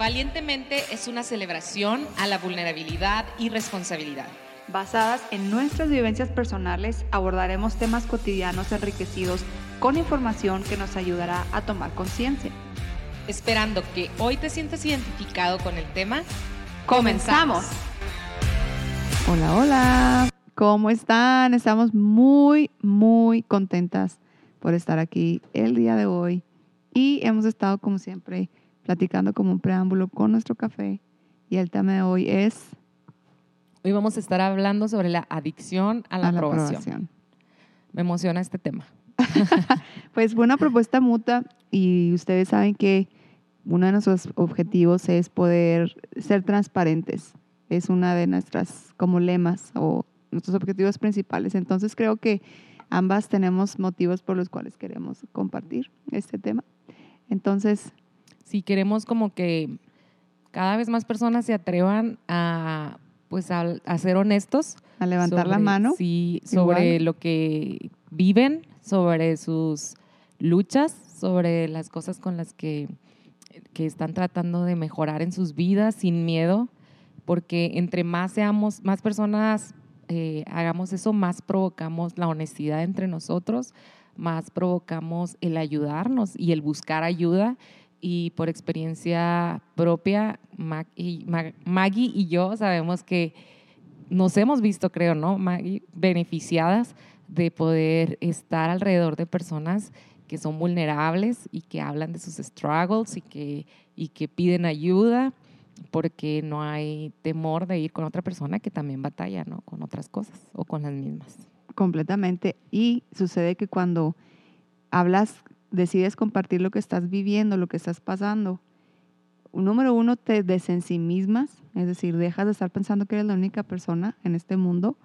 Valientemente es una celebración a la vulnerabilidad y responsabilidad. Basadas en nuestras vivencias personales, abordaremos temas cotidianos enriquecidos con información que nos ayudará a tomar conciencia. Esperando que hoy te sientas identificado con el tema, ¡comenzamos! Hola, hola, ¿cómo están? Estamos muy, muy contentas por estar aquí el día de hoy y hemos estado como siempre platicando como un preámbulo con nuestro café. Y el tema de hoy es... Hoy vamos a estar hablando sobre la adicción a la, aprobación. Me emociona este tema. pues fue una propuesta mutua y ustedes saben que uno de nuestros objetivos es poder ser transparentes. Es una de nuestras como lemas o nuestros objetivos principales. Entonces creo que ambas tenemos motivos por los cuales queremos compartir este tema. Entonces, si queremos como que cada vez más personas se atrevan a pues a, ser honestos. A levantar la mano. Sí, sobre lo que viven, sobre sus luchas, sobre las cosas con las que, que están tratando de mejorar en sus vidas sin miedo, porque entre más seamos, más personas eh, hagamos eso, más provocamos la honestidad entre nosotros, más provocamos el ayudarnos y el buscar ayuda y por experiencia propia, Maggie y yo sabemos que nos hemos visto, creo, ¿no, Maggie? Beneficiadas de poder estar alrededor de personas que son vulnerables y que hablan de sus struggles y que, y que piden ayuda porque no hay temor de ir con otra persona que también batalla, ¿no? Con otras cosas o con las mismas. Completamente. Y sucede que cuando hablas decides compartir lo que estás viviendo, lo que estás pasando, número uno, te desensimismas, es decir, dejas de estar pensando que eres la única persona en este mundo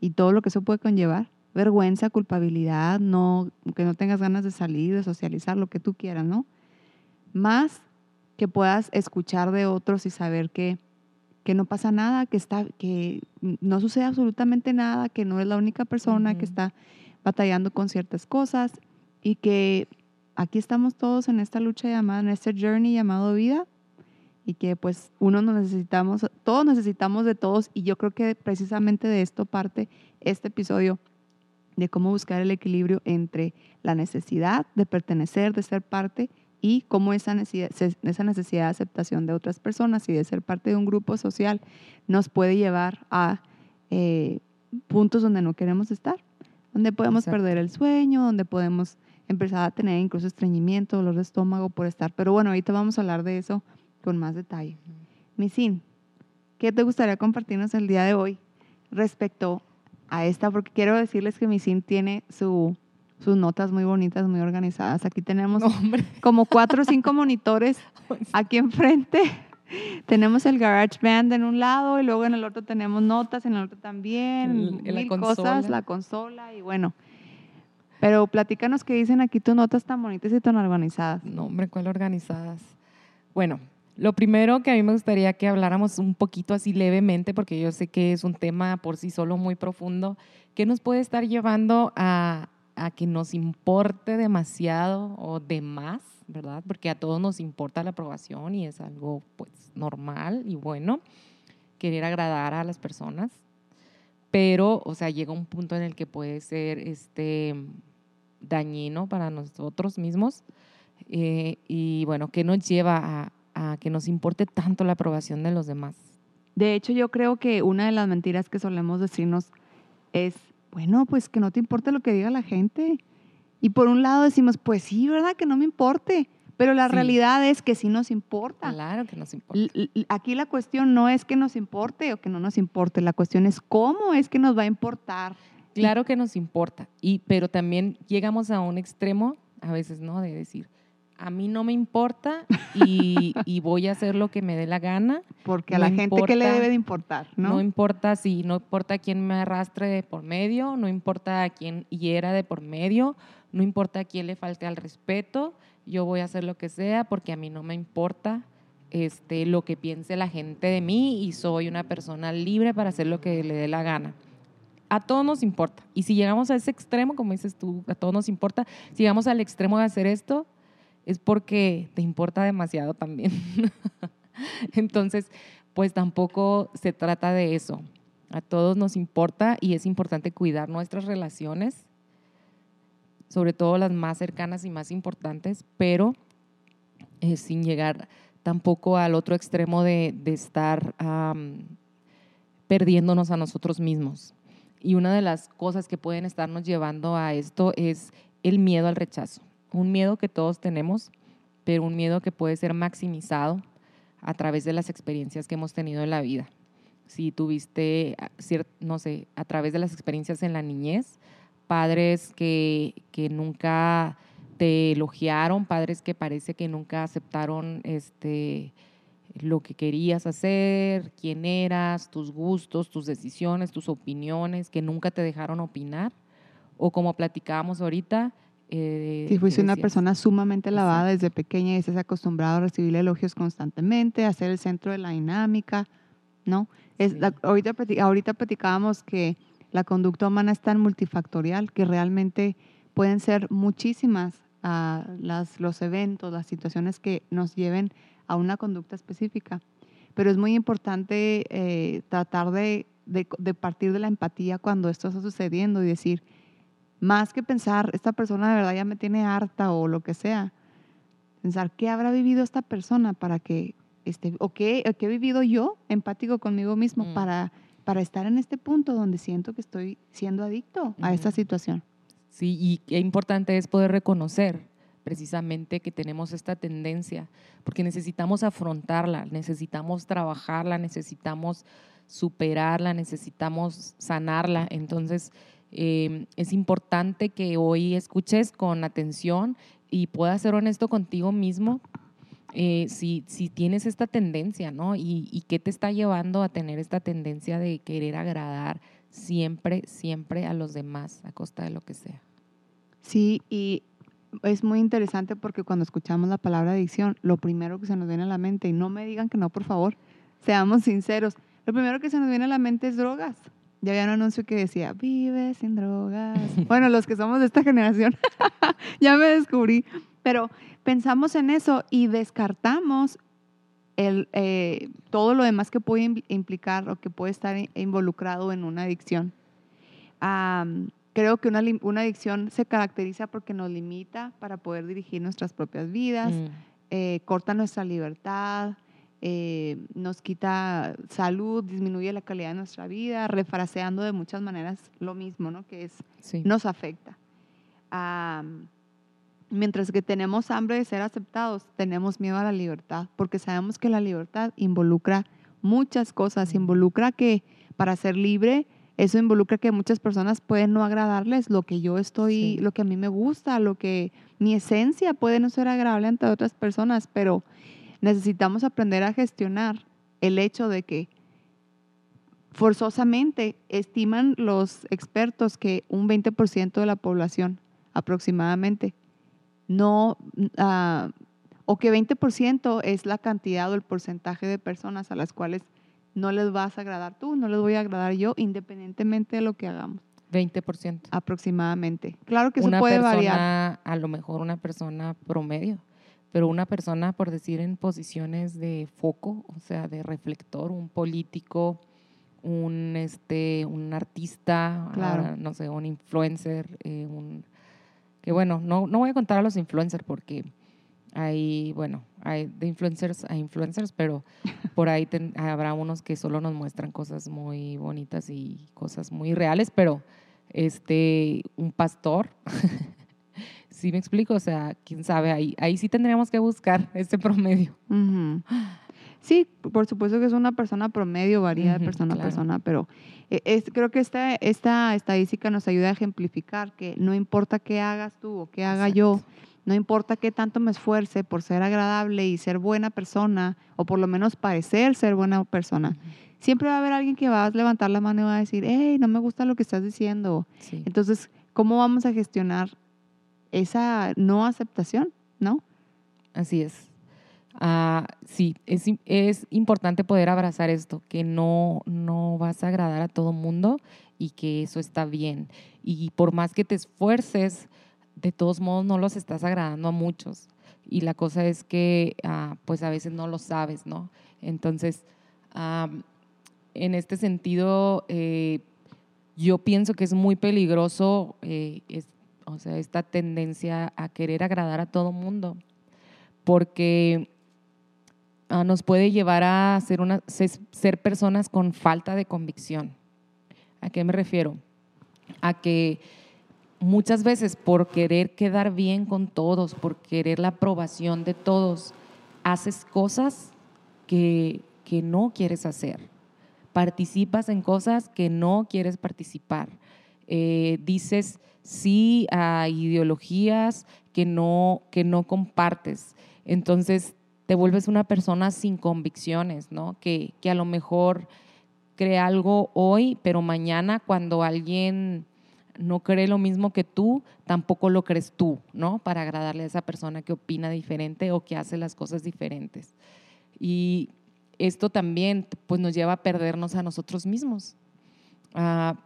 y todo lo que eso puede conllevar. Vergüenza, culpabilidad, no, que no tengas ganas de salir, de socializar, lo que tú quieras, ¿no? Más que puedas escuchar de otros y saber que, que no pasa nada, que, está, que no sucede absolutamente nada, que no es la única persona que está batallando con ciertas cosas y que aquí estamos todos en esta lucha llamada, en este journey llamado vida y que pues uno nos necesitamos, todos necesitamos de todos y yo creo que precisamente de esto parte este episodio de cómo buscar el equilibrio entre la necesidad de pertenecer, de ser parte y cómo esa necesidad, esa necesidad de aceptación de otras personas y de ser parte de un grupo social nos puede llevar a eh, puntos donde no queremos estar, donde podemos perder el sueño, donde podemos empezaba a tener incluso estreñimiento, dolor de estómago por estar. Pero bueno, ahorita vamos a hablar de eso con más detalle. Misin, ¿qué te gustaría compartirnos el día de hoy respecto a esta? Porque quiero decirles que Misin tiene su, sus notas muy bonitas, muy organizadas. Aquí tenemos como cuatro o cinco monitores aquí enfrente. tenemos el Garage Band en un lado y luego en el otro tenemos notas, en el otro también, mil cosas, la consola y bueno. Pero platícanos qué dicen aquí tus notas tan bonitas y tan organizadas. No, hombre, ¿cuál organizadas? Bueno, lo primero que a mí me gustaría que habláramos un poquito así levemente, porque yo sé que es un tema por sí solo muy profundo, que nos puede estar llevando a, a que nos importe demasiado o de más, ¿verdad? Porque a todos nos importa la aprobación y es algo pues normal y bueno, querer agradar a las personas, pero, o sea, llega un punto en el que puede ser este dañino para nosotros mismos eh, y bueno, que nos lleva a, a que nos importe tanto la aprobación de los demás. De hecho, yo creo que una de las mentiras que solemos decirnos es, bueno, pues que no te importe lo que diga la gente. Y por un lado decimos, pues sí, ¿verdad? Que no me importe. Pero la realidad es que sí nos importa. Claro que nos importa. Aquí la cuestión no es que nos importe o que no nos importe, la cuestión es cómo es que nos va a importar. Claro que nos importa, y, pero también llegamos a un extremo, a veces, ¿no? De decir, a mí no me importa y, voy a hacer lo que me dé la gana. Porque a la gente que le debe de importar, ¿no? No importa si, no importa quién me arrastre de por medio, no importa a quién hiera de por medio, no importa a quién le falte al respeto, yo voy a hacer lo que sea porque a mí no me importa este, lo que piense la gente de mí y soy una persona libre para hacer lo que le dé la gana a todos nos importa. Y si llegamos a ese extremo, como dices tú, a todos nos importa, si llegamos al extremo de hacer esto, es porque te importa demasiado también. Entonces, pues tampoco se trata de eso. A todos nos importa y es importante cuidar nuestras relaciones, sobre todo las más cercanas y más importantes, pero eh, sin llegar tampoco al otro extremo de, estar perdiéndonos a nosotros mismos. Y una de las cosas que pueden estarnos llevando a esto es el miedo al rechazo. Un miedo que todos tenemos, pero un miedo que puede ser maximizado a través de las experiencias que hemos tenido en la vida. Si tuviste, no sé, a través de las experiencias en la niñez, padres que, que nunca te elogiaron, padres que parece que nunca aceptaron este, lo que querías hacer, quién eras, tus gustos, tus decisiones, tus opiniones, que nunca te dejaron opinar. O como platicábamos ahorita. Eh, si fuiste una persona sumamente lavada desde pequeña y estás acostumbrado a recibir elogios constantemente, a ser el centro de la dinámica, ¿no? Es, ahorita, ahorita platicábamos que la conducta humana es tan multifactorial que realmente pueden ser muchísimas uh, las, los eventos, las situaciones que nos lleven a una conducta específica. Pero es muy importante eh, tratar de, de, partir de la empatía cuando esto está sucediendo y decir, más que pensar, esta persona de verdad ya me tiene harta o lo que sea, pensar, ¿qué habrá vivido esta persona para que, esté, o qué, he vivido yo empático conmigo mismo mm. para, para estar en este punto donde siento que estoy siendo adicto a esta situación? Sí, y qué importante es poder reconocer precisamente que tenemos esta tendencia, porque necesitamos afrontarla, necesitamos trabajarla, necesitamos superarla, necesitamos sanarla. Entonces, em, es importante que hoy escuches con atención y puedas ser honesto contigo mismo eh, si, si, tienes esta tendencia, ¿no? Y, y qué te está llevando a tener esta tendencia de querer agradar siempre, siempre a los demás, a costa de lo que sea. Sí, y es muy interesante porque cuando escuchamos la palabra adicción, lo primero que se nos viene a la mente, y no me digan que no, por favor, seamos sinceros, lo primero que se nos viene a la mente es drogas. Ya había un anuncio que decía, vive sin drogas. bueno, los que somos de esta generación, ya me descubrí. Pero pensamos en eso y descartamos el, eh, todo lo demás que puede implicar o que puede estar involucrado en una adicción creo que una, una, adicción se caracteriza porque nos limita para poder dirigir nuestras propias vidas, mm. eh, corta nuestra libertad, eh, nos quita salud, disminuye la calidad de nuestra vida, refraseando de muchas maneras lo mismo, ¿no? Que es, nos afecta. mientras que tenemos hambre de ser aceptados, tenemos miedo a la libertad, porque sabemos que la libertad involucra muchas cosas, involucra que para ser libre eso involucra que muchas personas pueden no agradarles lo que yo estoy, lo que a mí me gusta, lo que mi esencia puede no ser agradable ante otras personas, pero necesitamos aprender a gestionar el hecho de que forzosamente estiman los expertos que un 20% de la población aproximadamente no, uh, o que 20% es la cantidad o el porcentaje de personas a las cuales no les vas a agradar tú, no les voy a agradar yo, independientemente de lo que hagamos. 20%. Aproximadamente. Claro que eso puede variar. A lo mejor una persona promedio, pero una persona, por decir, en posiciones de foco, o sea, de reflector, un político, un, este, un artista, claro. no sé, un influencer, eh, un, que bueno, no, no voy a contar a los influencers porque hay, bueno, hay de influencers a influencers, pero por ahí habrá unos que solo nos muestran cosas muy bonitas y cosas muy reales, pero este, un pastor, sí me explico, o sea, quién sabe, ahí, ahí sí tendríamos que buscar este promedio. Sí, por supuesto que es una persona promedio, varía de persona a persona, pero es, creo que esta, esta estadística nos ayuda a ejemplificar que no importa qué hagas tú o qué haga yo, no importa qué tanto me esfuerce por ser agradable y ser buena persona, o por lo menos parecer ser buena persona, siempre va a haber alguien que va a levantar la mano y va a decir, hey, no me gusta lo que estás diciendo. Entonces, ¿cómo vamos a gestionar esa no aceptación? ¿No? Así es. Ah, sí, es, es, importante poder abrazar esto, que no, no vas a agradar a todo mundo y que eso está bien. Y por más que te esfuerces, de todos modos no los estás agradando a muchos. y la cosa es que ah, pues a veces no lo sabes, ¿no? Entonces, en este sentido, eh, yo pienso que es muy peligroso eh, o sea, esta tendencia a querer agradar a todo mundo, porque ah, nos puede llevar a ser, una, ser personas con falta de convicción. ¿A qué me refiero? A que muchas veces por querer quedar bien con todos, por querer la aprobación de todos, haces cosas que, que no quieres hacer. Participas en cosas que no quieres participar. Eh, dices sí a ideologías que no, que no compartes. Entonces te vuelves una persona sin convicciones, ¿no? Que, que a lo mejor cree algo hoy, pero mañana cuando alguien no cree lo mismo que tú, tampoco lo crees tú, ¿no? Para agradarle a esa persona que opina diferente o que hace las cosas diferentes. Y esto también pues, nos lleva a perdernos a nosotros mismos. Ah,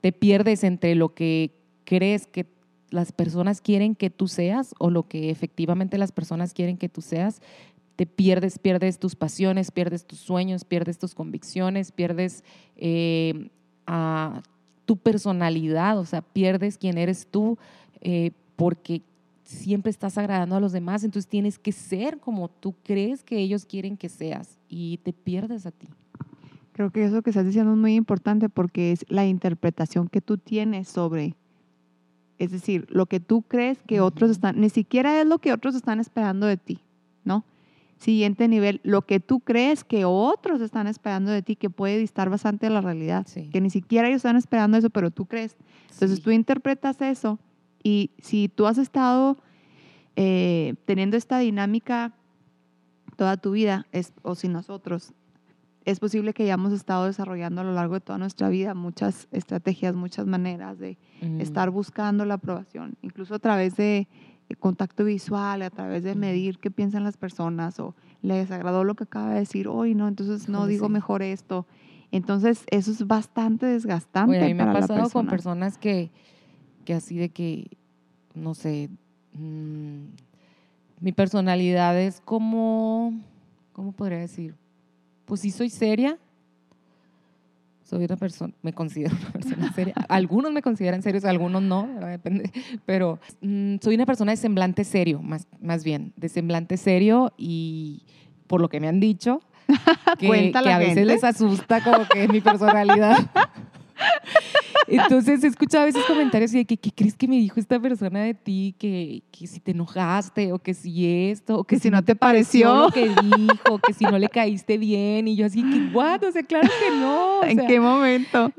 te pierdes entre lo que crees que las personas quieren que tú seas o lo que efectivamente las personas quieren que tú seas. Te pierdes, pierdes tus pasiones, pierdes tus sueños, pierdes tus convicciones, pierdes eh, a tu personalidad, o sea, pierdes quién eres tú eh, porque siempre estás agradando a los demás, entonces tienes que ser como tú crees que ellos quieren que seas y te pierdes a ti. Creo que eso que estás diciendo es muy importante porque es la interpretación que tú tienes sobre, es decir, lo que tú crees que otros están, ni siquiera es lo que otros están esperando de ti, ¿no? Siguiente nivel, lo que tú crees que otros están esperando de ti, que puede distar bastante de la realidad, que ni siquiera ellos están esperando eso, pero tú crees. Entonces tú interpretas eso y si tú has estado eh, teniendo esta dinámica toda tu vida, es, o si nosotros, es posible que hayamos estado desarrollando a lo largo de toda nuestra vida muchas estrategias, muchas maneras de estar buscando la aprobación, incluso a través de contacto visual, a través de medir qué piensan las personas o les desagradó lo que acaba de decir hoy, ¿no? Entonces no digo mejor esto. Entonces eso es bastante desgastante. a mí me ha pasado con personas que, que así de que, no sé, mm, mi personalidad es como, ¿cómo podría decir? Pues sí soy seria, soy una persona, me considero una persona seria. Algunos me consideran serios, algunos no, depende. Pero mm, soy una persona de semblante serio, más, más bien, de semblante serio y por lo que me han dicho, que, que a veces les asusta como que mi personalidad. Entonces he escuchado a veces comentarios de que, ¿qué crees que me dijo esta persona de ti? Que, que si te enojaste o que si esto, o que, si, no te pareció, lo que dijo, que si no le caíste bien. Y yo así, que what? O sea, claro que no. ¿En qué momento?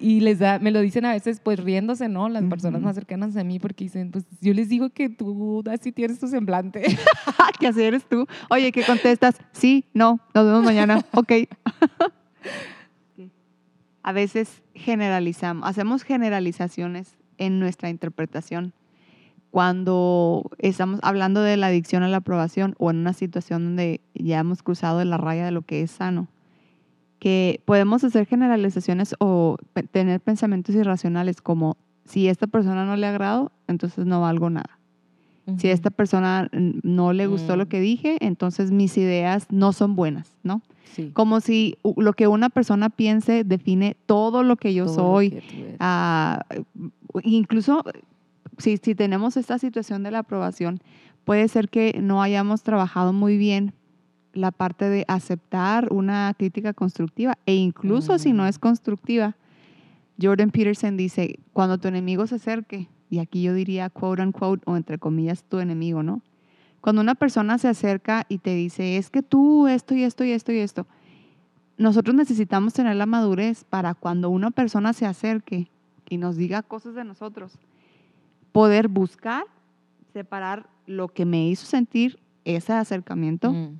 Y les da, me lo dicen a veces pues riéndose, ¿no? Las personas más cercanas a mí porque dicen, pues yo les digo que tú así tienes tu semblante. que así eres tú. Oye, ¿qué contestas? Sí, no, nos vemos mañana. ok a veces generalizamos, hacemos generalizaciones en nuestra interpretación. Cuando estamos hablando de la adicción a la aprobación o en una situación donde ya hemos cruzado la raya de lo que es sano, que podemos hacer generalizaciones o tener pensamientos irracionales como si a esta persona no le agrado, entonces no valgo nada. Si a esta persona no le gustó lo mm. que dije, entonces mis ideas no son buenas, ¿no? Como si lo que una persona piense define todo lo que yo soy. Ah, incluso si, si tenemos esta situación de la aprobación, puede ser que no hayamos trabajado muy bien la parte de aceptar una crítica constructiva e incluso si no mm. es constructiva. Jordan Peterson dice, cuando tu enemigo se acerque, y aquí yo diría quote unquote o entre comillas tu enemigo, ¿no? Cuando una persona se acerca y te dice, es que tú esto y esto y esto y esto, nosotros necesitamos tener la madurez para cuando una persona se acerque y nos diga cosas de nosotros, poder buscar, separar lo que me hizo sentir ese acercamiento, mm.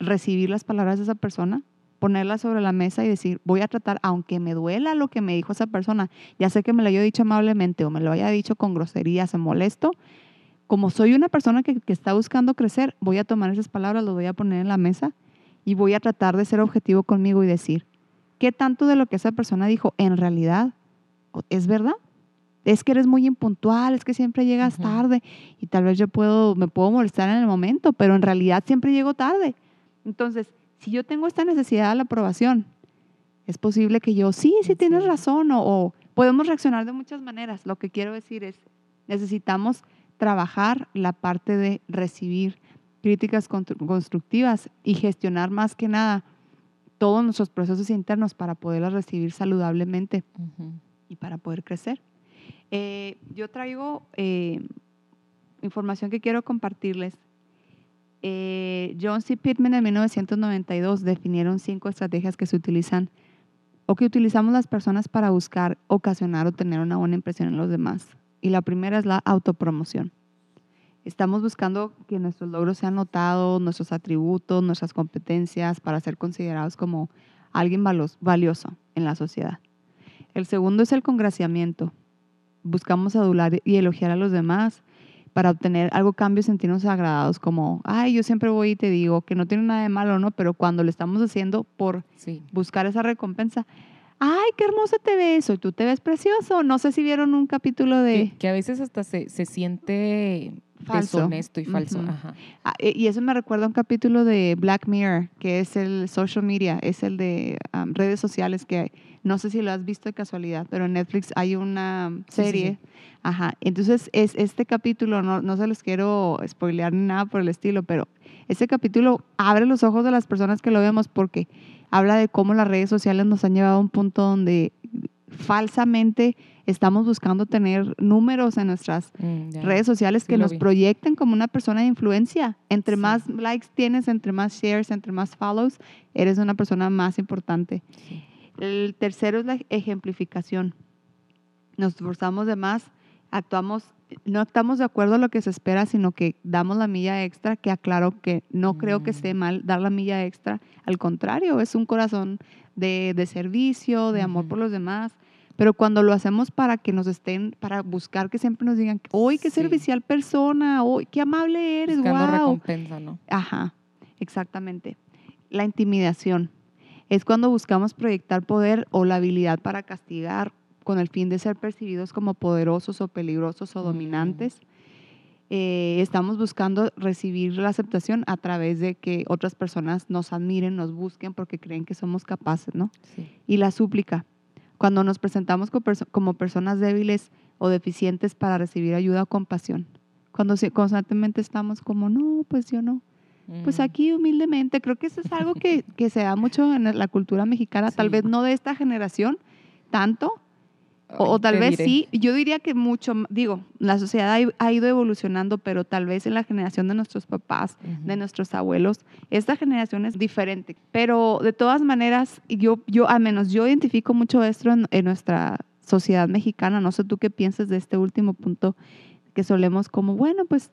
recibir las palabras de esa persona, ponerlas sobre la mesa y decir, voy a tratar, aunque me duela lo que me dijo esa persona, ya sé que me lo haya dicho amablemente o me lo haya dicho con groserías, se molesto, como soy una persona que, está buscando crecer, voy a tomar esas palabras, las voy a poner en la mesa y voy a tratar de ser objetivo conmigo y decir, ¿qué tanto de lo que esa persona dijo en realidad es verdad? es que eres muy impuntual, es que siempre llegas tarde y tal vez yo puedo, me puedo molestar en el momento, pero en realidad siempre llego tarde. Entonces, si yo tengo esta necesidad de la aprobación, es posible que yo, sí, sí tienes razón, o, o podemos reaccionar de muchas maneras. Lo que quiero decir es, necesitamos trabajar la parte de recibir críticas constru- constructivas y gestionar más que nada todos nuestros procesos internos para poderlas recibir saludablemente y para poder crecer. Eh, yo traigo eh, información que quiero compartirles. Eh, John C. Pittman en 1992 definieron cinco estrategias que se utilizan o que utilizamos las personas para buscar, ocasionar o tener una buena impresión en los demás. Y la primera es la autopromoción. Estamos buscando que nuestros logros sean notados, nuestros atributos, nuestras competencias para ser considerados como alguien valioso en la sociedad. El segundo es el congraciamiento. Buscamos adular y elogiar a los demás para obtener algo cambio, sentirnos agradados, como, ay, yo siempre voy y te digo que no tiene nada de malo, ¿no? Pero cuando lo estamos haciendo por Sí. buscar esa recompensa, ay, qué hermoso te ves, hoy tú te ves precioso. No sé si vieron un capítulo de... Que, que a veces hasta se, se siente Falso. deshonesto y falso. Ajá. Ah, e- y eso me recuerda a un capítulo de Black Mirror, que es el social media, es el de um, redes sociales, que no sé si lo has visto de casualidad, pero en Netflix hay una Sí, sí, serie. sí. Ajá. Entonces, es, este capítulo, no, no se los quiero spoilear ni nada por el estilo, pero este capítulo abre los ojos de las personas que lo vemos porque habla de cómo las redes sociales nos han llevado a un punto donde falsamente estamos buscando tener números en nuestras Mm, redes sociales Sí que nos vi. proyecten como una persona de influencia. Entre Sí. más likes tienes, entre más shares, entre más follows, eres una persona más importante. Sí. El tercero es la ejemplificación. Nos esforzamos de más, actuamos, no actuamos de acuerdo a lo que se espera, sino que damos la milla extra, que aclaro que no creo que Mm. esté mal dar la milla extra. Al contrario, es un corazón de, de servicio, de amor por los demás. Pero cuando lo hacemos para que nos estén, para buscar que siempre nos digan, hoy qué Sí. servicial persona, hoy qué amable eres, Buscando wow. recompensa, ¿no? Ajá, exactamente. La intimidación es cuando buscamos proyectar poder o la habilidad para castigar con el fin de ser percibidos como poderosos o peligrosos o Mm. dominantes. Eh, estamos buscando recibir la aceptación a través de que otras personas nos admiren, nos busquen porque creen que somos capaces, ¿no? Sí. Y la súplica, cuando nos presentamos como personas débiles o deficientes para recibir ayuda o compasión. Cuando constantemente estamos como, no, pues yo no. Pues Mm. aquí humildemente, creo que eso es algo que, que se da mucho en la cultura mexicana, tal Sí. vez no de esta generación tanto, o, tal vez diré. sí, yo diría que mucho, digo, la sociedad ha, ido evolucionando, pero tal vez en la generación de nuestros papás, de nuestros abuelos, esta generación es diferente. Pero de todas maneras, yo, yo al menos yo identifico mucho esto en, en nuestra sociedad mexicana, no sé tú qué piensas de este último punto, que solemos como, bueno, pues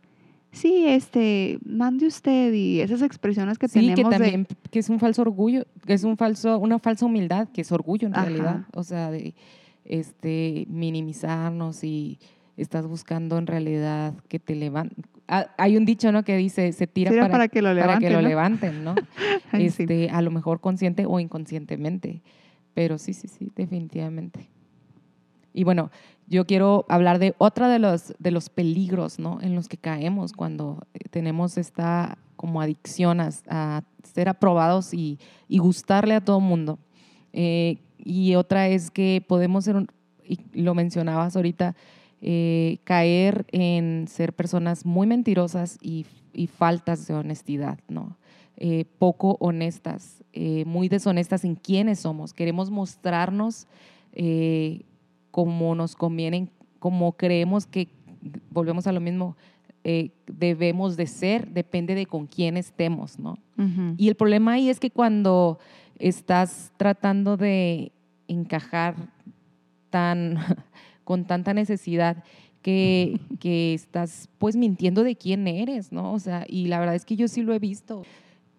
sí, este, mande usted y esas expresiones que Sí, tenemos que de- también que es un falso orgullo, que es un falso, una falsa humildad, que es orgullo en Ajá. realidad. O sea, de este minimizarnos y estás buscando en realidad que te levanten. hay un dicho, ¿no? Que dice, se tira Tira para, para que lo para levanten, lo ¿no? levanten, ¿no? Ay, sí. este, A lo mejor consciente o inconscientemente. Pero sí, sí, sí, definitivamente. Y bueno, yo quiero hablar de otra de los, de los peligros ¿no? en los que caemos cuando eh, tenemos esta como adicción a, a ser aprobados y, y gustarle a todo mundo. Eh, y otra es que podemos ser, un- y lo mencionabas ahorita, eh, caer en ser personas muy mentirosas y, y faltas de honestidad, ¿no? Eh, poco honestas, eh, muy deshonestas en quiénes somos. Queremos mostrarnos como nos conviene, como creemos que, volvemos a lo mismo, debemos de ser, depende de con quién estemos, ¿no? Ujú. Y el problema ahí es que cuando estás tratando de encajar tan, con tanta necesidad, que, que estás pues mintiendo de quién eres, ¿no? O sea, y la verdad es que yo sí lo he visto.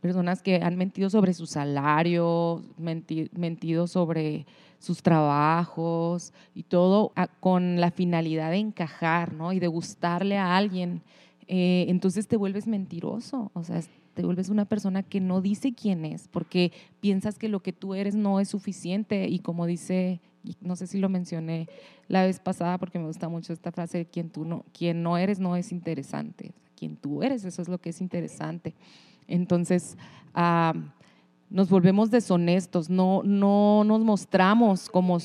Personas que han mentido sobre su salario, menti- mentido sobre sus trabajos y todo a- con la finalidad de encajar, ¿no? Y de gustarle a alguien. Eh, entonces te vuelves mentiroso, o sea, es- te vuelves una persona que no dice quién es, porque piensas que lo que tú eres no es suficiente y como dice, no sé si lo mencioné la vez pasada porque me gusta mucho esta frase, quien tú no, quien no eres no es interesante, quien tú eres, eso es lo que es interesante. Entonces, ah, nos volvemos deshonestos, no, no nos mostramos como...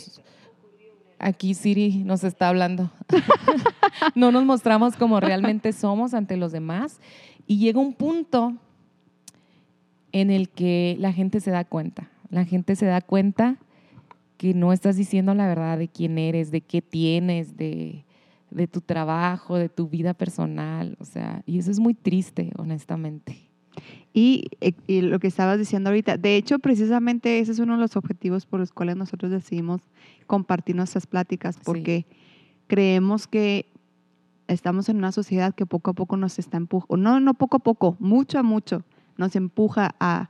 Aquí Siri nos está hablando. no nos mostramos como realmente somos ante los demás. Y llega un punto en el que la gente se da cuenta. La gente se da cuenta que no estás diciendo la verdad de quién eres, de qué tienes, de, de tu trabajo, de tu vida personal. O sea, y eso es muy triste, honestamente. Y, eh, y, lo que estabas diciendo ahorita, de hecho, precisamente ese es uno de los objetivos por los cuales nosotros decidimos compartir nuestras pláticas, porque creemos que estamos en una sociedad que poco a poco nos está empujando, no, no poco a poco, mucho a mucho, nos empuja a,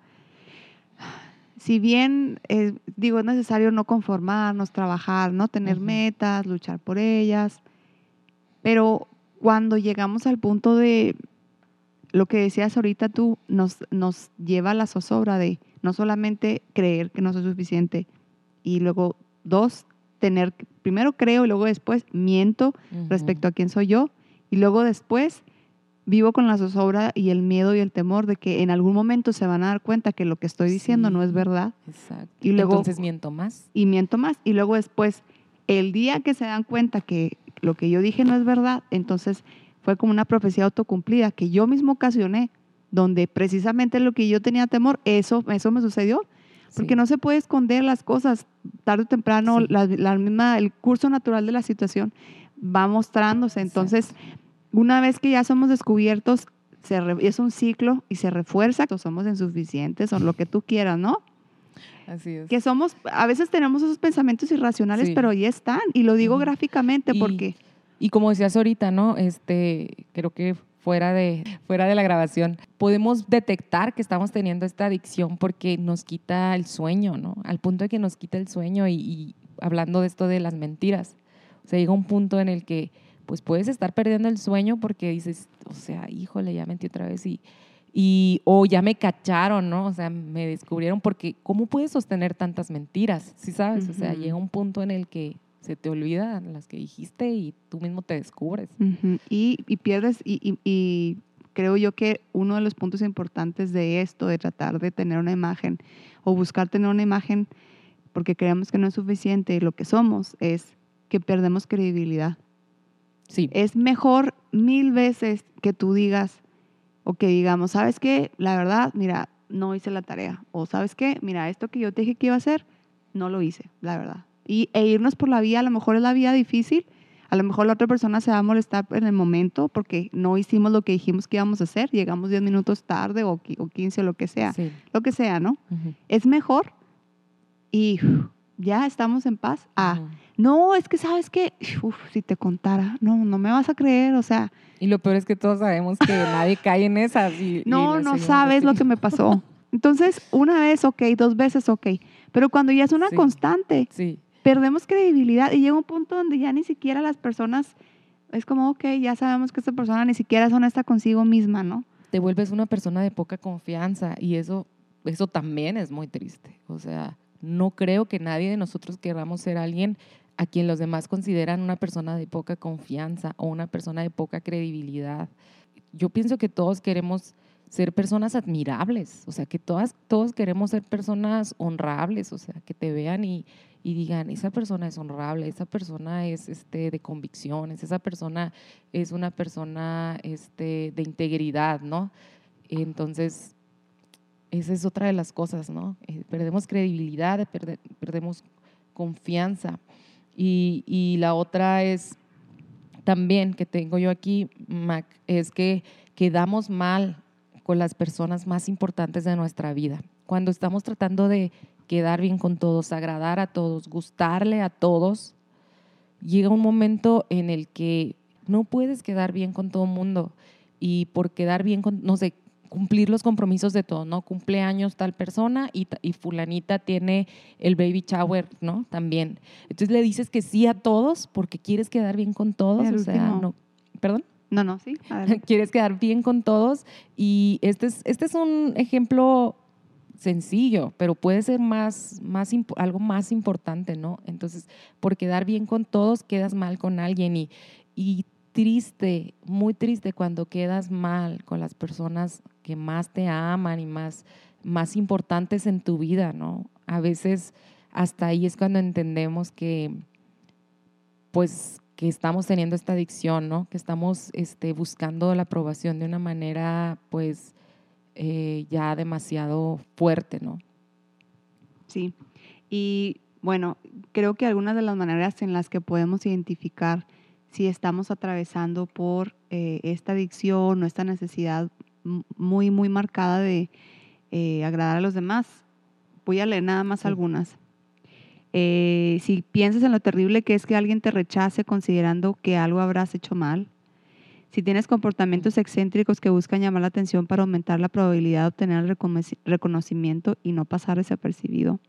si bien eh, digo, es necesario no conformarnos, trabajar, no tener metas, luchar por ellas, pero cuando llegamos al punto de lo que decías ahorita tú nos, nos lleva a la zozobra de no solamente creer que no soy suficiente y luego, dos, tener, primero creo y luego después miento respecto a quién soy yo y luego después vivo con la zozobra y el miedo y el temor de que en algún momento se van a dar cuenta que lo que estoy diciendo no es verdad. Exacto. Y luego, Entonces miento más. Y miento más. Y luego después, el día que se dan cuenta que lo que yo dije no es verdad, entonces fue como una profecía autocumplida que yo mismo ocasioné, donde precisamente lo que yo tenía temor, eso, eso me sucedió. Porque no se puede esconder las cosas. Tarde o temprano, la, misma, el curso natural de la situación va mostrándose. Entonces, una vez que ya somos descubiertos, se es un ciclo y se refuerza. Somos insuficientes o lo que tú quieras, ¿no? Así es. Que somos, a veces tenemos esos pensamientos irracionales, pero ya están. Y lo digo gráficamente porque y como decías ahorita, ¿no? Este, creo que fuera de, fuera de la grabación, podemos detectar que estamos teniendo esta adicción porque nos quita el sueño, ¿no? Al punto de que nos quita el sueño y, hablando de esto de las mentiras. O sea, llega un punto en el que pues puedes estar perdiendo el sueño porque dices, o sea, híjole, ya mentí otra vez y, y o ya me cacharon, ¿no? O sea, me descubrieron porque ¿cómo puedes sostener tantas mentiras? ¿Sí sabes? O sea, llega un punto en el que se te olvidan las que dijiste y tú mismo te descubres. y, y, pierdes, y, y, creo yo que uno de los puntos importantes de esto, de tratar de tener una imagen o buscar tener una imagen porque creemos que no es suficiente lo que somos, es que perdemos credibilidad. Sí. Es mejor mil veces que tú digas o que digamos, ¿sabes qué? La verdad, mira, no hice la tarea. O ¿sabes qué? Mira, esto que yo te dije que iba a hacer, no lo hice, la verdad y, e irnos por la vía, a lo mejor es la vía difícil, a lo mejor la otra persona se va a molestar en el momento porque no hicimos lo que dijimos que íbamos a hacer, llegamos 10 minutos tarde o, o 15 o lo que sea, lo que sea, ¿no? Es mejor y ya estamos en paz. Ah, no, es que sabes que, si te contara, no, no me vas a creer, o sea. Y lo peor es que todos sabemos que nadie cae en esas. Y, no, no sabes lo que me pasó. Entonces, una vez, ok, dos veces, ok. Pero cuando ya es una constante, sí perdemos credibilidad y llega un punto donde ya ni siquiera las personas, es como, ok, ya sabemos que esta persona ni siquiera es honesta consigo misma, ¿no? Te vuelves una persona de poca confianza y eso, eso también es muy triste. O sea, no creo que nadie de nosotros queramos ser alguien a quien los demás consideran una persona de poca confianza o una persona de poca credibilidad. Yo pienso que todos queremos ser personas admirables, o sea, que todas, todos queremos ser personas honrables, o sea, que te vean y, y digan, esa persona es honrable, esa persona es este, de convicciones, esa persona es una persona este, de integridad, ¿no? Entonces, esa es otra de las cosas, ¿no? Eh, perdemos credibilidad, perdemos confianza. Y, la otra es también que tengo yo aquí, Mac, es que quedamos mal con las personas más importantes de nuestra vida. Cuando estamos tratando de quedar bien con todos, agradar a todos, gustarle a todos, llega un momento en el que no puedes quedar bien con todo el mundo y por quedar bien con, no sé, cumplir los compromisos de todos, ¿no? Cumpleaños tal persona y, y, fulanita tiene el baby shower, ¿no? También. Entonces le dices que sí a todos porque quieres quedar bien con todos, o sea, no, ¿perdón? No, no, sí. adelante. quieres quedar bien con todos y este es, este es un ejemplo sencillo, pero puede ser más, más algo más importante, ¿no? Entonces, por quedar bien con todos, quedas mal con alguien y, y triste, muy triste cuando quedas mal con las personas que más te aman y más, más importantes en tu vida, ¿no? A veces hasta ahí es cuando entendemos que, pues, que estamos teniendo esta adicción, ¿no? Que estamos este, buscando la aprobación de una manera, pues, eh, ya demasiado fuerte, ¿no? Sí. Y bueno, creo que algunas de las maneras en las que podemos identificar si estamos atravesando por eh, esta adicción o esta necesidad muy, muy marcada de eh, agradar a los demás, voy a leer nada más Sí. algunas. Eh, si piensas en lo terrible que es que alguien te rechace considerando que algo habrás hecho mal, si tienes comportamientos excéntricos que buscan llamar la atención para aumentar la probabilidad de obtener el reconoci- reconocimiento y no pasar desapercibido,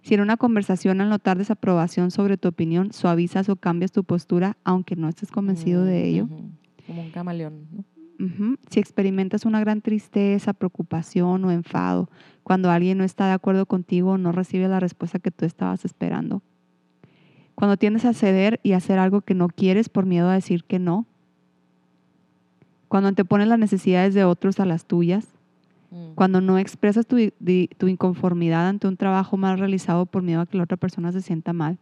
si en una conversación al notar desaprobación sobre tu opinión, suavizas o cambias tu postura aunque no estés convencido de Mm, ello. Como un camaleón, ¿no? Si experimentas una gran tristeza, preocupación o enfado cuando alguien no está de acuerdo contigo o no recibe la respuesta que tú estabas esperando. Cuando tiendes a ceder y hacer algo que no quieres por miedo a decir que no. Cuando antepones las necesidades de otros a las tuyas. Mm. Cuando no expresas tu, di- tu inconformidad ante un trabajo mal realizado por miedo a que la otra persona se sienta mal.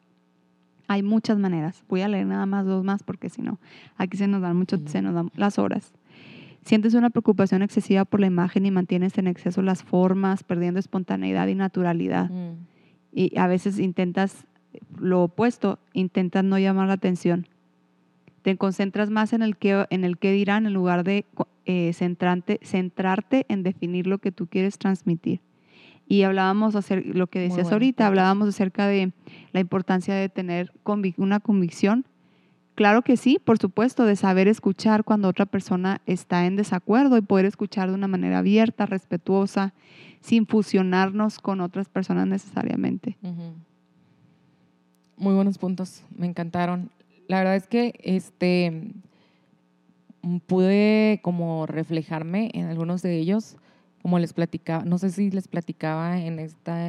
Hay muchas maneras. Voy a leer nada más dos más porque si no, aquí se nos dan mucho, Ujú. se nos dan las horas. Sientes una preocupación excesiva por la imagen y mantienes en exceso las formas, perdiendo espontaneidad y naturalidad. Mm. Y a veces intentas lo opuesto, intentas no llamar la atención. Te concentras más en el que, en el que dirán en lugar de eh, centrante- centrarte en definir lo que tú quieres transmitir. Y hablábamos hacer lo que decías buenos ahorita, hablábamos acerca de la importancia de tener convic- una convicción. Claro que sí, por supuesto, de saber escuchar cuando otra persona está en desacuerdo y poder escuchar de una manera abierta, respetuosa, sin fusionarnos con otras personas necesariamente. Muy buenos puntos, me encantaron. La verdad es que este mm, pude como reflejarme en algunos de ellos, como les platicaba, no sé si les platicaba en esta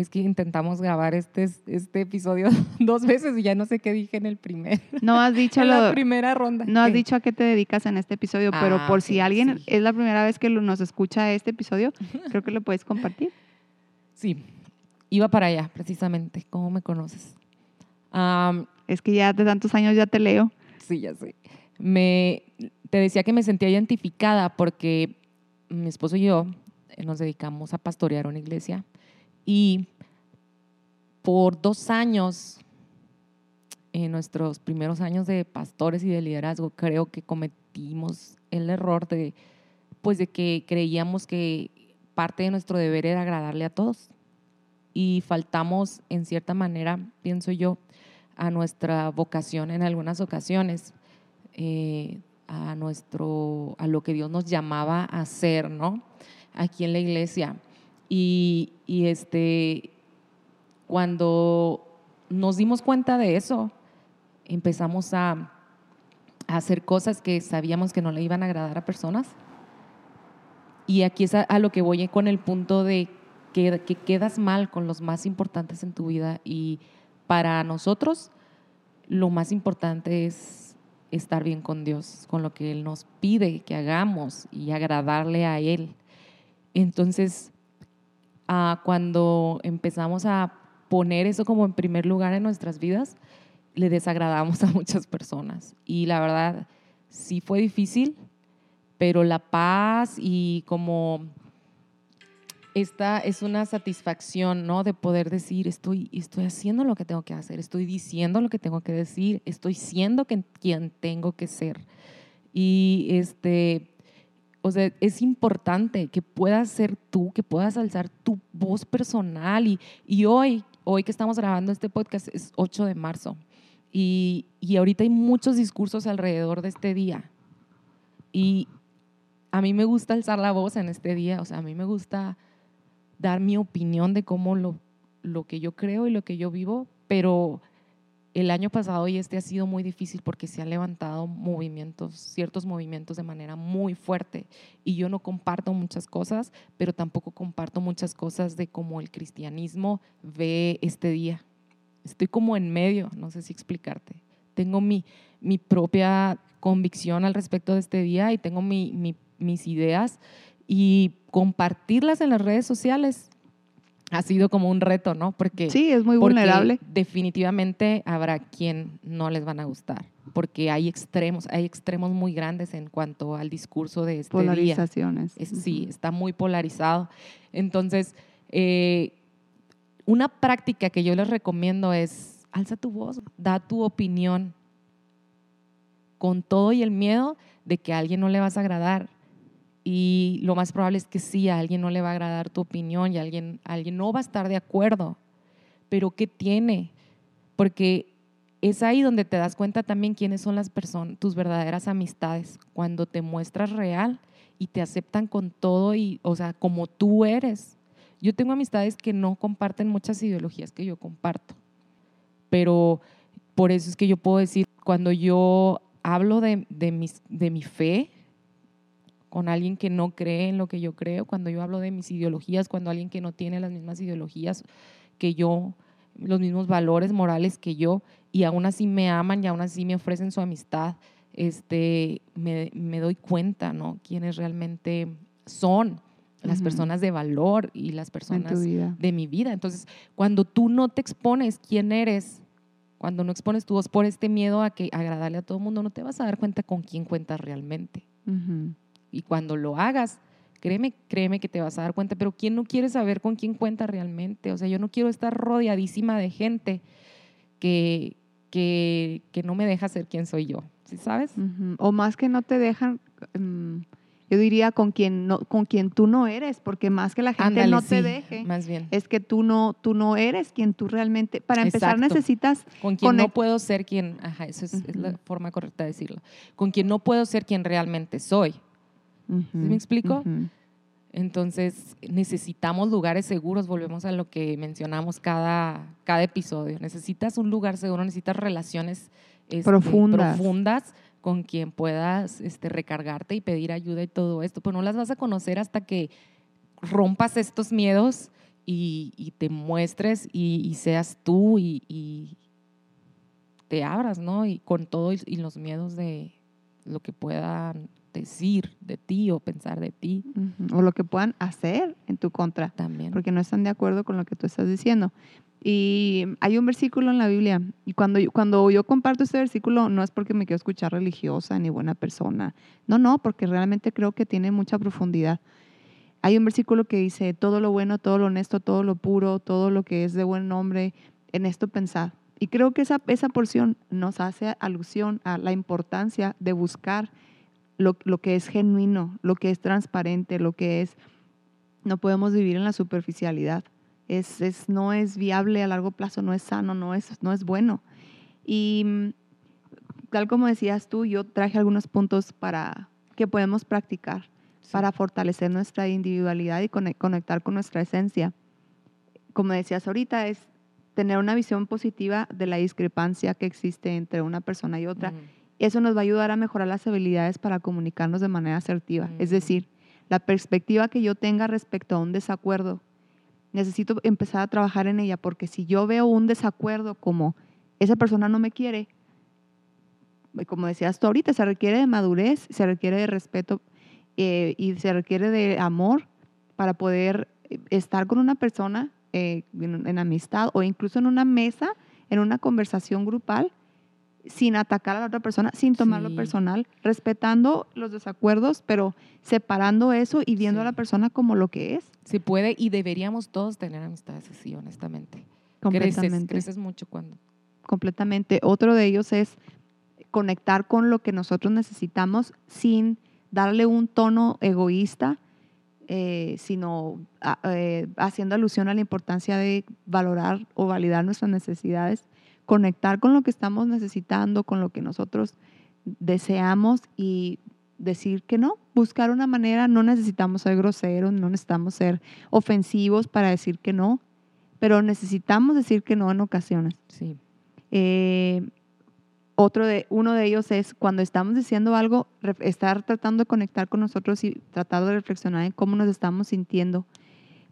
es que intentamos grabar este, este episodio dos veces y ya no sé qué dije en el primer, No has dicho en la primera ronda. No has ¿Qué? dicho a qué te dedicas en este episodio, pero Ah, por si alguien sí. es la primera vez que nos escucha este episodio, creo que lo puedes compartir. Sí, iba para allá precisamente. ¿Cómo me conoces? Es que ya de tantos años ya te leo. Sí, ya sé. Me, te decía que me sentía identificada porque mi esposo y yo eh, nos dedicamos a pastorear una iglesia y por dos años, en nuestros primeros años de pastores y de liderazgo, creo que cometimos el error de, pues, de que creíamos que parte de nuestro deber era agradarle a todos y faltamos, en cierta manera, pienso yo, a nuestra vocación en algunas ocasiones, eh, a, nuestro, a lo que Dios nos llamaba a hacer, ¿no? Aquí en la iglesia. Y, este, cuando nos dimos cuenta de eso, empezamos a, hacer cosas que sabíamos que no le iban a agradar a personas. Y aquí es a, a lo que voy con el punto de que, que quedas mal con los más importantes en tu vida y para nosotros lo más importante es estar bien con Dios, con lo que Él nos pide que hagamos y agradarle a Él. Entonces, cuando empezamos a poner eso como en primer lugar en nuestras vidas, le desagradamos a muchas personas. Y la verdad, sí fue difícil, pero la paz y como esta es una satisfacción, ¿no? De poder decir, estoy, estoy haciendo lo que tengo que hacer, estoy diciendo lo que tengo que decir, estoy siendo quien tengo que ser. Y este, o sea, es importante que puedas ser tú, que puedas alzar tu voz personal. Y, y hoy, hoy que estamos grabando este podcast, es 8 de marzo. Y, y ahorita hay muchos discursos alrededor de este día. Y a mí me gusta alzar la voz en este día, o sea, a mí me gusta dar mi opinión de cómo lo, lo que yo creo y lo que yo vivo, pero el año pasado y este ha sido muy difícil porque se han levantado movimientos, ciertos movimientos de manera muy fuerte. Y yo no comparto muchas cosas, pero tampoco comparto muchas cosas de cómo el cristianismo ve este día. Estoy como en medio, no sé si explicarte. Tengo mi, mi propia convicción al respecto de este día y tengo mis ideas y compartirlas en las redes sociales ha sido como un reto, ¿no? Porque sí, es muy vulnerable. Definitivamente habrá quien no les van a gustar, porque hay extremos, hay extremos muy grandes en cuanto al discurso de este Polarizaciones. Sí, está muy polarizado. Entonces, eh, una práctica que yo les recomiendo es alza tu voz, da tu opinión con todo y el miedo de que a alguien no le vas a agradar y lo más probable es que sí, a alguien no le va a agradar tu opinión y a alguien, alguien no va a estar de acuerdo. Pero ¿qué tiene? Porque es ahí donde te das cuenta también quiénes son las personas, tus verdaderas amistades, cuando te muestras real y te aceptan con todo y, o sea, como tú eres. Yo tengo amistades que no comparten muchas ideologías que yo comparto, pero por eso es que yo puedo decir, cuando yo hablo de, de, mis, de mi fe, con alguien que no cree en lo que yo creo, cuando yo hablo de mis ideologías, cuando alguien que no tiene las mismas ideologías que yo, los mismos valores morales que yo, y aún así me aman y aún así me ofrecen su amistad, este, me, me doy cuenta, ¿no? Quiénes realmente son las personas de valor y las personas de mi vida. Entonces, cuando tú no te expones quién eres, cuando no expones tu voz por este miedo a que agradarle a todo el mundo, no te vas a dar cuenta con quién cuentas realmente. Y cuando lo hagas, créeme, créeme que te vas a dar cuenta, pero ¿quién no quiere saber con quién cuenta realmente? O sea, yo no quiero estar rodeadísima de gente que, que, que no me deja ser quien soy yo, ¿sí sabes? O más que no te dejan, mm, yo diría con quien, no, con quien tú no eres, porque más que la gente no te deje, más bien. es que tú no, tú no eres quien tú realmente, para empezar necesitas... Con quien no puedo ser quien, ajá, esa es, es la forma correcta de decirlo, con quien no puedo ser quien realmente soy. ¿Sí me explico? Entonces, necesitamos lugares seguros, volvemos a lo que mencionamos cada, cada episodio. Necesitas un lugar seguro, necesitas relaciones este, profundas. con quien puedas este, recargarte y pedir ayuda y todo esto, pero no las vas a conocer hasta que rompas estos miedos y, te muestres y, seas tú y, te abras, ¿no? Y con todo y los miedos de lo que puedan decir de ti o pensar de ti. O lo que puedan hacer en tu contra. También. Porque no están de acuerdo con lo que tú estás diciendo. Y hay un versículo en la Biblia, y cuando yo, cuando yo comparto este versículo no es porque me quiero escuchar religiosa ni buena persona, no, no, porque realmente creo que tiene mucha profundidad. Hay un versículo que dice, todo lo bueno, todo lo honesto, todo lo puro, todo lo que es de buen nombre, en esto pensad. Y creo que esa, esa porción nos hace alusión a la importancia de buscar lo, que es genuino, lo que es transparente, lo que es, no podemos vivir en la superficialidad. Es, es, no es viable a largo plazo, no es sano, no es, no es bueno. Y mm, tal como decías tú, yo traje algunos puntos para que podemos practicar para fortalecer nuestra individualidad y conectar con nuestra esencia. Como decías ahorita, es tener una visión positiva de la discrepancia que existe entre una persona y otra eso nos va a ayudar a mejorar las habilidades para comunicarnos de manera asertiva. Es decir, la perspectiva que yo tenga respecto a un desacuerdo, necesito empezar a trabajar en ella, porque si yo veo un desacuerdo como esa persona no me quiere, como decías tú ahorita, se requiere de madurez, se requiere de respeto eh, y se requiere de amor para poder eh, estar con una persona eh, en amistad o incluso en una mesa, en una conversación grupal sin atacar a la otra persona, sin tomarlo personal, respetando los desacuerdos, pero separando eso y viendo a la persona como lo que es. Se puede y deberíamos todos tener amistades así, honestamente. Completamente. Creces, mucho cuando. Completamente. Otro de ellos es conectar con lo que nosotros necesitamos sin darle un tono egoísta, eh, sino eh, haciendo alusión a la importancia de valorar o validar nuestras necesidades conectar con lo que estamos necesitando, con lo que nosotros deseamos y decir que no, buscar una manera, no necesitamos ser groseros, no necesitamos ser ofensivos para decir que no, pero necesitamos decir que no en ocasiones. Sí. Eh, otro de, uno de ellos es cuando estamos diciendo algo, estar tratando de conectar con nosotros y tratar de reflexionar en cómo nos estamos sintiendo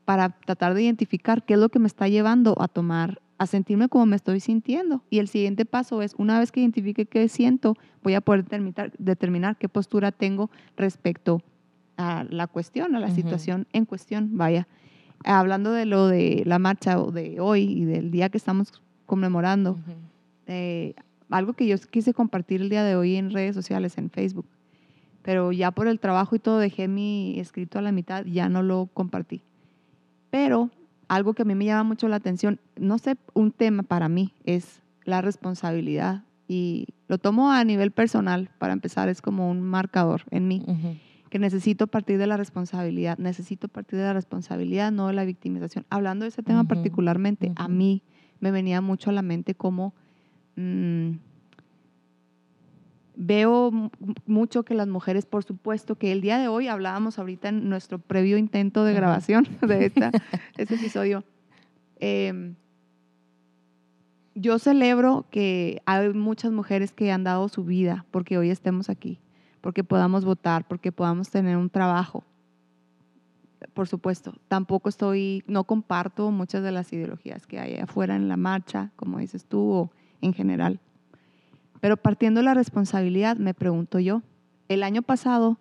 para tratar de identificar qué es lo que me está llevando a tomar, a sentirme como me estoy sintiendo. Y el siguiente paso es, una vez que identifique qué siento, voy a poder determinar, determinar qué postura tengo respecto a la cuestión, a la situación en cuestión. Vaya, hablando de lo de la marcha de hoy y del día que estamos conmemorando, eh, algo que yo quise compartir el día de hoy en redes sociales, en Facebook, pero ya por el trabajo y todo dejé mi escrito a la mitad, ya no lo compartí. Pero algo que a mí me llama mucho la atención, no sé, un tema para mí es la responsabilidad y lo tomo a nivel personal, para empezar, es como un marcador en mí, que necesito partir de la responsabilidad, necesito partir de la responsabilidad, no de la victimización. Hablando de ese tema Ujú, particularmente, a mí me venía mucho a la mente como mm, veo mu- mucho que las mujeres, por supuesto, que el día de hoy hablábamos ahorita en nuestro previo intento de grabación de esta, este episodio. em, yo celebro que hay muchas mujeres que han dado su vida porque hoy estemos aquí, porque podamos votar, porque podamos tener un trabajo. Por supuesto, tampoco estoy, no comparto muchas de las ideologías que hay afuera en la marcha, como dices tú, o en general. Pero partiendo de la responsabilidad, me pregunto yo, el año pasado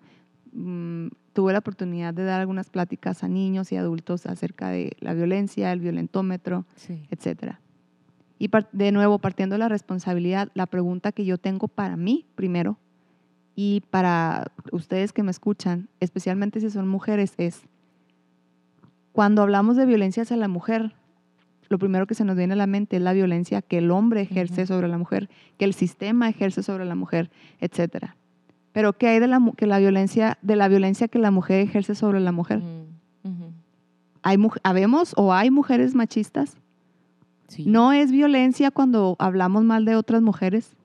mm, tuve la oportunidad de dar algunas pláticas a niños y adultos acerca de la violencia, el violentómetro, Sí. etcétera. Y de nuevo, partiendo de la responsabilidad, la pregunta que yo tengo para mí primero y para ustedes que me escuchan, especialmente si son mujeres, es, cuando hablamos de violencia hacia la mujer, lo primero que se nos viene a la mente es la violencia que el hombre ejerce sobre la mujer, que el sistema ejerce sobre la mujer, etcétera. Pero ¿qué hay de la, mu- que la violencia, de la violencia que la mujer ejerce sobre la mujer? Mm, ujú. ¿Hay, mu- ¿Habemos o hay mujeres machistas? Sí. No es violencia cuando hablamos mal de otras mujeres.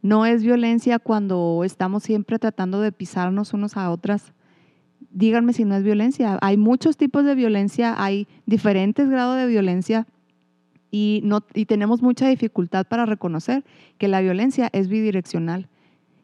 No es violencia cuando estamos siempre tratando de pisarnos unos a otras. Díganme si no es violencia. Hay muchos tipos de violencia, hay diferentes grados de violencia y, no, y tenemos mucha dificultad para reconocer que la violencia es bidireccional.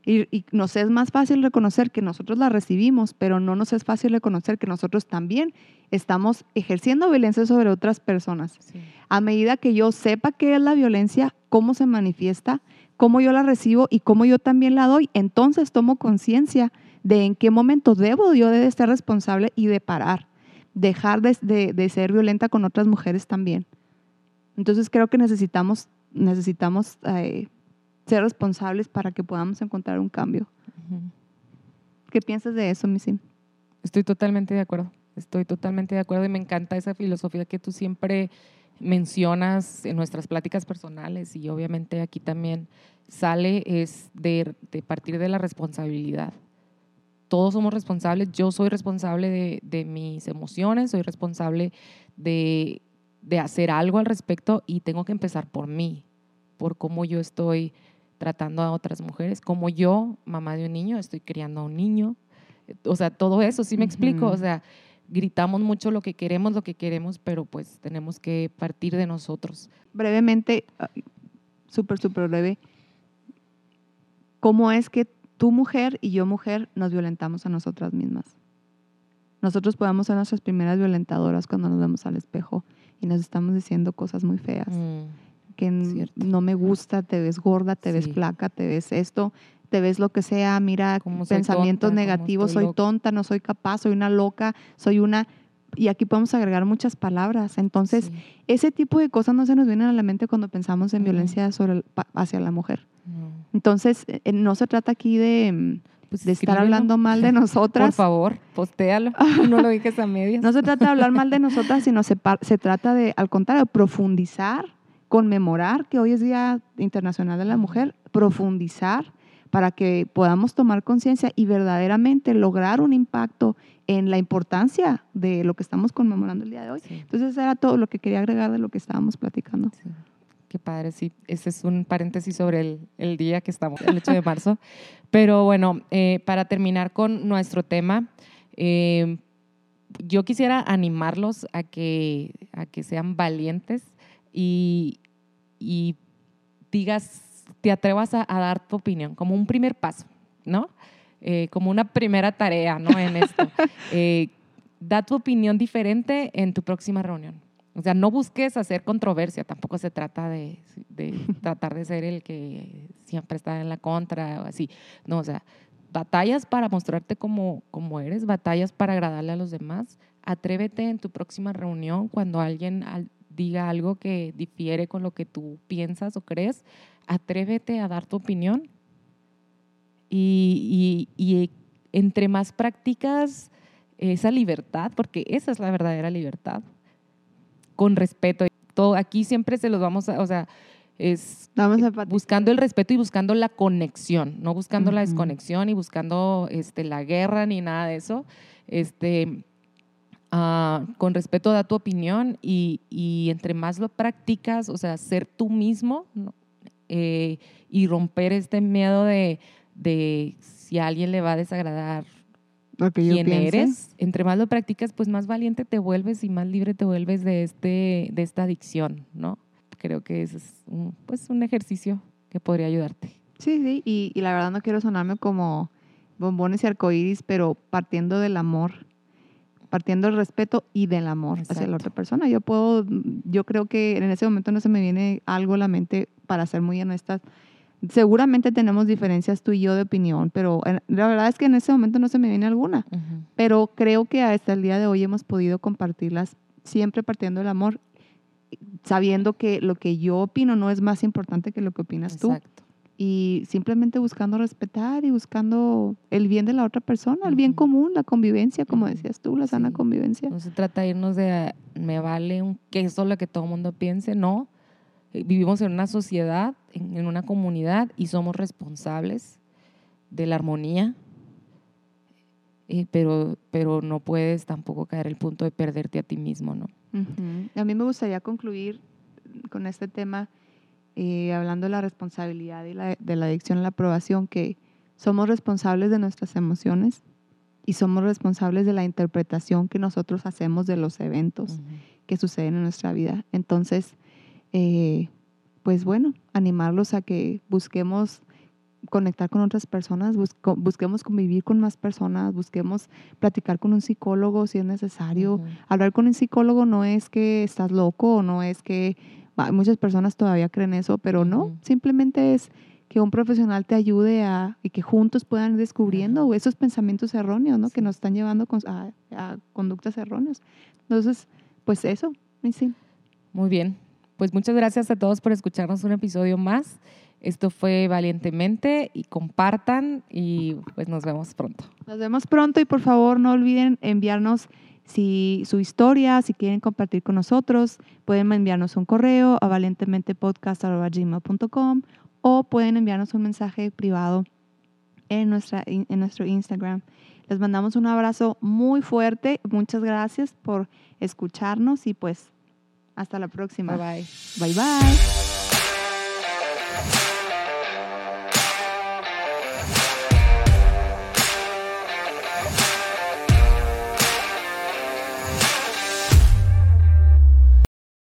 Y, y nos es más fácil reconocer que nosotros la recibimos, pero no nos es fácil reconocer que nosotros también estamos ejerciendo violencia sobre otras personas Sí. a medida que yo sepa qué es la violencia, cómo se manifiesta, cómo yo la recibo y cómo yo también la doy, entonces tomo conciencia de en qué momento debo yo de ser responsable y de parar, dejar de, de- de ser violenta con otras mujeres también. Entonces creo que necesitamos, necesitamos eh, ser responsables para que podamos encontrar un cambio. ¿Qué piensas de eso, Missy? Estoy totalmente de acuerdo. Estoy totalmente de acuerdo y me encanta esa filosofía que tú siempre mencionas en nuestras pláticas personales y obviamente aquí también sale es de, de partir de la responsabilidad. Todos somos responsables. Yo soy responsable de, de mis emociones, soy responsable de, de hacer algo al respecto y tengo que empezar por mí, por cómo yo estoy tratando a otras mujeres, como yo, mamá de un niño, estoy criando a un niño. O sea, todo eso, ¿sí me explico? Ujú. O sea, gritamos mucho lo que queremos, lo que queremos, pero pues tenemos que partir de nosotros. brevemente, súper, súper breve, ¿cómo es que tú mujer y yo mujer nos violentamos a nosotras mismas? Nosotros podemos ser nuestras primeras violentadoras cuando nos vemos al espejo y nos estamos diciendo cosas muy feas, Mm, que cierto. no me gusta, te ves gorda, te ves flaca, te ves esto, te ves lo que sea, mira, soy pensamientos tonta, negativos, soy tonta, no soy capaz, soy una loca, soy una... Y aquí podemos agregar muchas palabras. Entonces, sí. ese tipo de cosas no se nos vienen a la mente cuando pensamos en violencia sobre hacia la mujer. Entonces, eh, no se trata aquí de, mm, Pues de estar hablando mal de Por nosotras. favor, postéalo. No lo dijes a medias. No se trata de hablar mal de nosotras, sino se, se trata de, al contrario, profundizar, conmemorar que hoy es Día Internacional de la Mujer, profundizar para que podamos tomar conciencia y verdaderamente lograr un impacto en la importancia de lo que estamos conmemorando el día de hoy. Sí. Entonces, eso era todo lo que quería agregar de lo que estábamos platicando. Sí, Qué padre, sí. Ese es un paréntesis sobre el, el día que estamos, el 8 de marzo. Pero bueno, eh, para terminar con nuestro tema, eh, yo quisiera animarlos a que, a que sean valientes y, y digas, te atrevas a, a dar tu opinión, como un primer paso, ¿no? Eh, como una primera tarea, ¿no? En esto. Eh, da tu opinión diferente en tu próxima reunión. O sea, no busques hacer controversia, tampoco se trata de, de tratar de ser el que siempre está en la contra o así. No, o sea, batallas para mostrarte como, como eres, batallas para agradarle a los demás. Atrévete en tu próxima reunión cuando alguien al- diga algo que difiere con lo que tú piensas o crees, atrévete a dar tu opinión. Y, y- y entre más practicas esa libertad, porque esa es la verdadera libertad, con respeto. Todo, aquí siempre se los vamos a, o sea, es Vamos a enfatizar. buscando el respeto y buscando la conexión, no buscando la desconexión y buscando este, la guerra ni nada de eso. Este, ah, con respeto da tu opinión y, y entre más lo practicas, o sea, ser tú mismo ¿no? Eh, y romper este miedo de, de si a alguien le va a desagradar quién eres, entre más lo practicas, pues más valiente te vuelves y más libre te vuelves de, este, de esta adicción, ¿no? Creo que ese es un, pues, un ejercicio que podría ayudarte. Sí, sí, y, y la verdad no quiero sonarme como bombones y arcoíris, pero partiendo del amor, partiendo del respeto y del amor hacia la Exacto. otra persona. Yo puedo, yo creo que en ese momento no se me viene algo a la mente, para ser muy honesta. Seguramente tenemos diferencias tú y yo de opinión, pero en- la verdad es que en ese momento no se me viene alguna. Pero creo que hasta el día de hoy hemos podido compartirlas siempre partiendo del amor, sabiendo que lo que yo opino no es más importante que lo que opinas tú Exacto. y simplemente buscando respetar y buscando el bien de la otra persona, el bien común, la convivencia, como decías tú, la sana Sí. convivencia. No se trata de irnos de me vale un queso lo que todo el mundo piense, no. Eh, Vivimos en una sociedad, en, una comunidad y somos responsables de la armonía, eh, pero, pero no puedes tampoco caer el punto de perderte a ti mismo, ¿no? A mí me gustaría concluir con este tema, eh, hablando de la responsabilidad y la, de la adicción a la aprobación, que somos responsables de nuestras emociones y somos responsables de la interpretación que nosotros hacemos de los eventos. que suceden en nuestra vida. Entonces, eh, pues bueno, animarlos a que busquemos conectar con otras personas, busco- busquemos convivir con más personas, busquemos platicar con un psicólogo si es necesario. Hablar con un psicólogo no es que estás loco o no es que bah, muchas personas todavía creen eso, pero no, simplemente es que un profesional te ayude a y que juntos puedan ir descubriendo esos pensamientos erróneos, ¿no? Que nos están llevando con- a, a conductas erróneas. Entonces, pues eso, sí. Muy bien. Pues muchas gracias a todos por escucharnos un episodio más. Esto fue Valientemente y compartan y pues nos vemos pronto. Nos vemos pronto y por favor no olviden enviarnos si, su historia, si quieren compartir con nosotros, pueden enviarnos un correo a valientementepodcast.gmail.com o pueden enviarnos un mensaje privado en, nuestra, en nuestro Instagram. Les mandamos un abrazo muy fuerte. Muchas gracias por escucharnos y pues hasta la próxima. Bye bye. Bye bye.